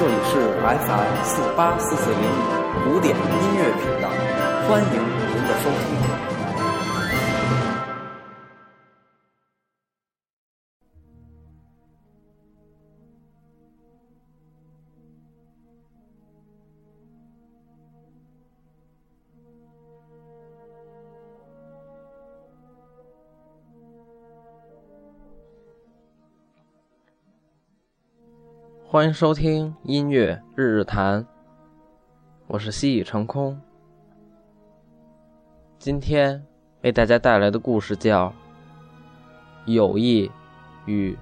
这里是 FM 四八四四零五古典音乐频道，欢迎您的收听。欢迎收听音乐日日谈，我是西已成空。今天为大家带来的故事叫《友谊与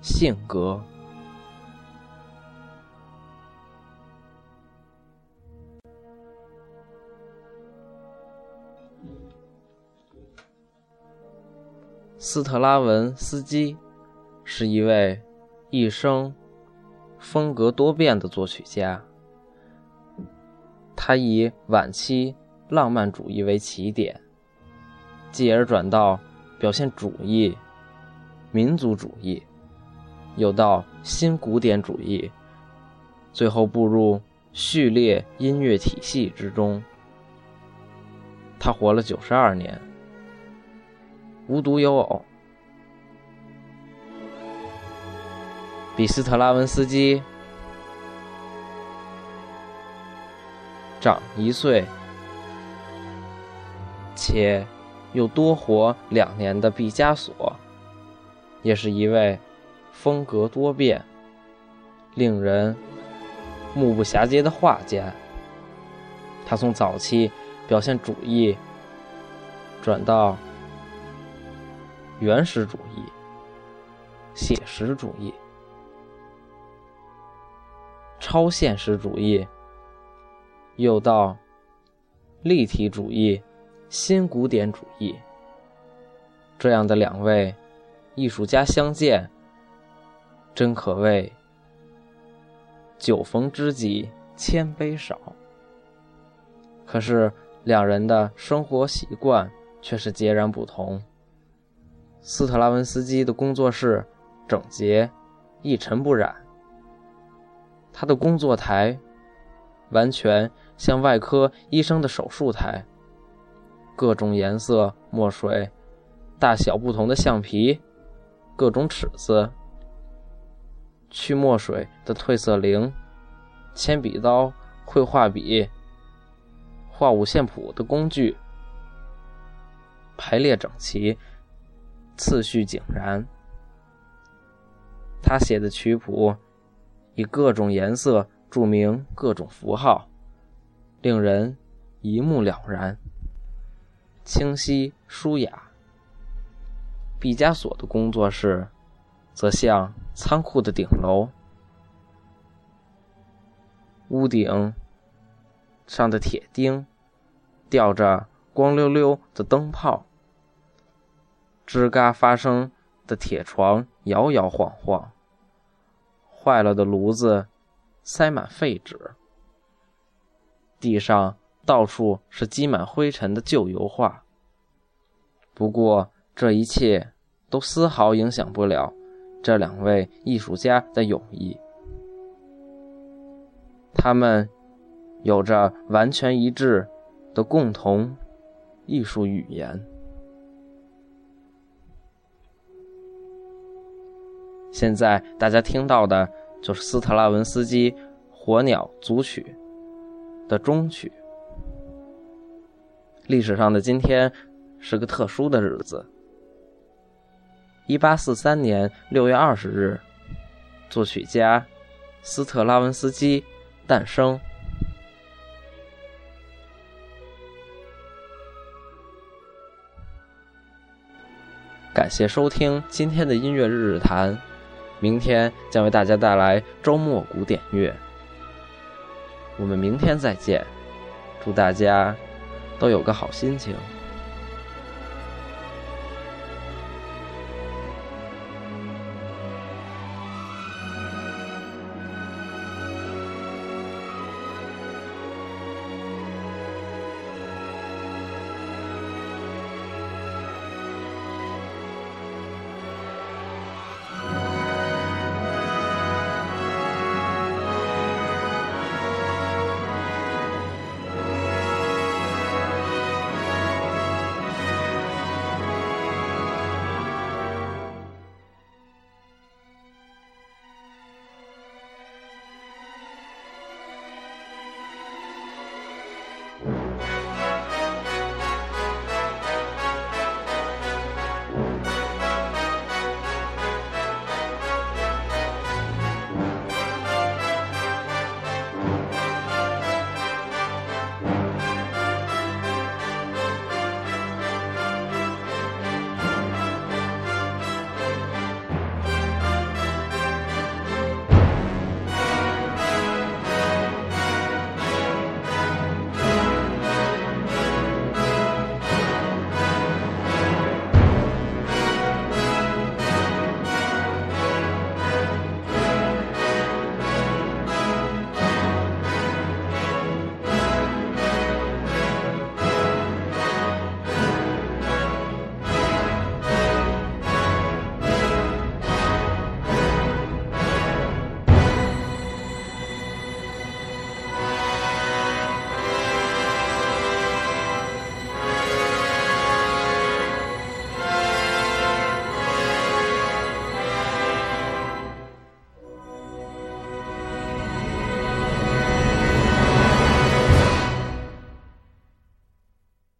性格》。斯特拉文斯基是一位一生。风格多变的作曲家，他以晚期浪漫主义为起点，继而转到表现主义、民族主义，又到新古典主义，最后步入序列音乐体系之中。他活了九十二年，无独有偶。比斯特拉文斯基长一岁，且又多活两年的毕加索，也是一位风格多变、令人目不暇接的画家。他从早期表现主义转到原始主义、写实主义。超现实主义，又到立体主义、新古典主义，这样的两位艺术家相见，真可谓酒逢知己千杯少。可是两人的生活习惯却是截然不同。斯特拉文斯基的工作室整洁、一尘不染。他的工作台完全像外科医生的手术台，各种颜色墨水，大小不同的橡皮，各种尺子，去墨水的褪色灵，铅笔刀、绘画笔、画五线谱的工具，排列整齐，次序井然。他写的曲谱。以各种颜色注明各种符号，令人一目了然，清晰舒雅。毕加索的工作室则像仓库的顶楼，屋顶上的铁钉吊着光溜溜的灯泡，吱嘎发声的铁床摇摇晃晃。坏了的炉子，塞满废纸。地上到处是积满灰尘的旧油画。不过这一切都丝毫影响不了这两位艺术家的友谊。他们有着完全一致的共同艺术语言。现在大家听到的就是斯特拉文斯基《火鸟组曲》的终曲。历史上的今天是个特殊的日子。一八四三年六月二十日，作曲家斯特拉文斯基诞生。感谢收听今天的音乐日日谈。明天将为大家带来周末古典乐，我们明天再见，祝大家都有个好心情。